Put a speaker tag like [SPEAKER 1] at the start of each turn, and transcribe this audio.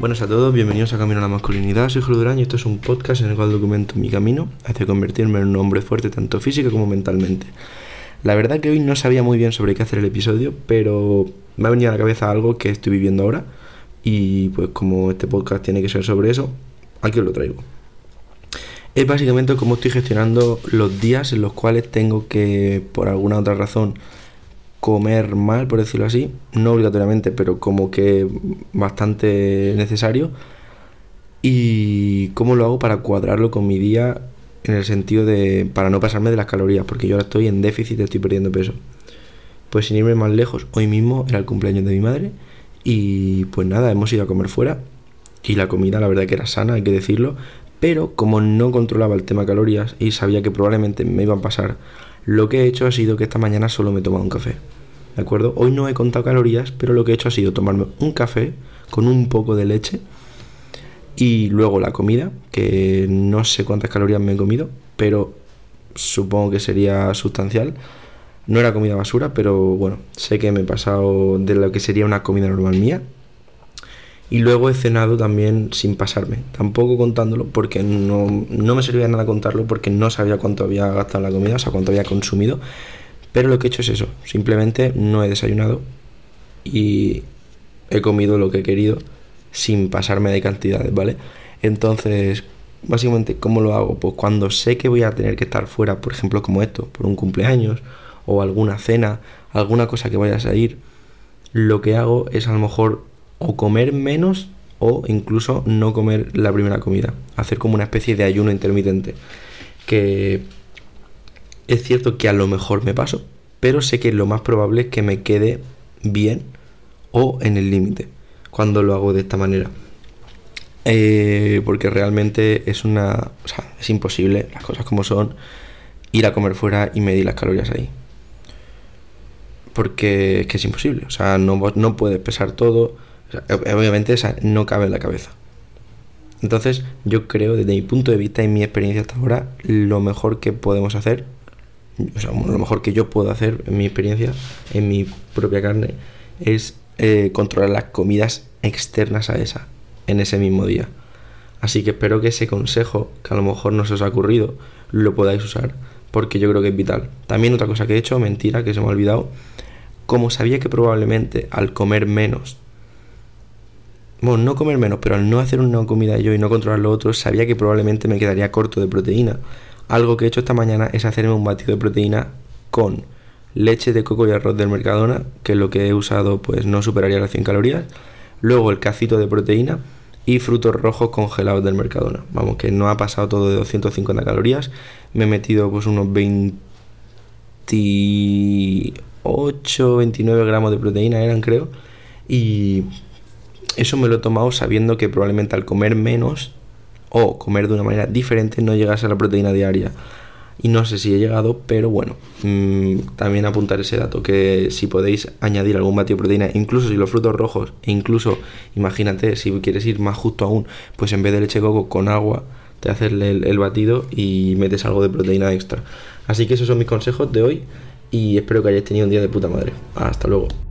[SPEAKER 1] Buenas a todos, bienvenidos a Camino a la Masculinidad, soy Julio Durán y esto es un podcast en el cual documento mi camino hacia convertirme en un hombre fuerte tanto física como mentalmente. La verdad que hoy no sabía muy bien sobre qué hacer el episodio, pero me ha venido a la cabeza algo que estoy viviendo ahora y pues como este podcast tiene que ser sobre eso, aquí os lo traigo. Es básicamente cómo estoy gestionando los días en los cuales tengo que, por alguna otra razón, comer mal, por decirlo así, no obligatoriamente, pero como que bastante necesario. Y cómo lo hago para cuadrarlo con mi día en el sentido de para no pasarme de las calorías, porque yo ahora estoy en déficit, estoy perdiendo peso. Pues sin irme más lejos, hoy mismo era el cumpleaños de mi madre y pues nada, hemos ido a comer fuera y la comida la verdad que era sana, hay que decirlo, pero como no controlaba el tema calorías y sabía que probablemente me iban a pasar lo que he hecho ha sido que esta mañana solo me he tomado un café. ¿De acuerdo? Hoy no he contado calorías, pero lo que he hecho ha sido tomarme un café con un poco de leche y luego la comida, que no sé cuántas calorías me he comido, pero supongo que sería sustancial. No era comida basura, pero bueno, sé que me he pasado de lo que sería una comida normal mía. Y luego he cenado también sin pasarme, tampoco contándolo, porque no, no me servía nada contarlo, porque no sabía cuánto había gastado la comida, o sea, cuánto había consumido. Pero lo que he hecho es eso, simplemente no he desayunado y he comido lo que he querido sin pasarme de cantidades, ¿vale? Entonces, básicamente, ¿cómo lo hago? Pues cuando sé que voy a tener que estar fuera, por ejemplo, como esto, por un cumpleaños o alguna cena, alguna cosa que vaya a salir, lo que hago es a lo mejor o comer menos o incluso no comer la primera comida. Hacer como una especie de ayuno intermitente. Que es cierto que a lo mejor me paso, pero sé que lo más probable es que me quede bien o en el límite cuando lo hago de esta manera. Eh, porque realmente es una. O sea, es imposible, las cosas como son, ir a comer fuera y medir las calorías ahí. Porque es que es imposible. O sea, no, no puedes pesar todo obviamente esa no cabe en la cabeza. Entonces, yo creo, desde mi punto de vista y mi experiencia hasta ahora, lo mejor que podemos hacer, o sea, lo mejor que yo puedo hacer en mi experiencia, en mi propia carne, es eh, controlar las comidas externas a esa, en ese mismo día. Así que espero que ese consejo, que a lo mejor no se os ha ocurrido, lo podáis usar, porque yo creo que es vital. También otra cosa que he hecho, mentira, que se me ha olvidado, como sabía que probablemente al comer menos bueno, no comer menos, pero al no hacer una comida yo y no controlar lo otro, sabía que probablemente me quedaría corto de proteína. Algo que he hecho esta mañana es hacerme un batido de proteína con leche de coco y arroz del Mercadona, que lo que he usado, pues no superaría las 100 calorías. Luego el cacito de proteína y frutos rojos congelados del Mercadona. Vamos, que no ha pasado todo de 250 calorías. Me he metido pues unos 28, 29 gramos de proteína eran, creo. Y eso me lo he tomado sabiendo que probablemente al comer menos o comer de una manera diferente no llegase a la proteína diaria. Y no sé si he llegado, pero bueno, mm, también apuntar ese dato, que si podéis añadir algún batido de proteína, incluso si los frutos rojos, e incluso, imagínate, si quieres ir más justo aún, pues en vez de leche coco con agua, te haces el, el batido y metes algo de proteína extra. Así que esos son mis consejos de hoy y espero que hayáis tenido un día de puta madre. Hasta luego.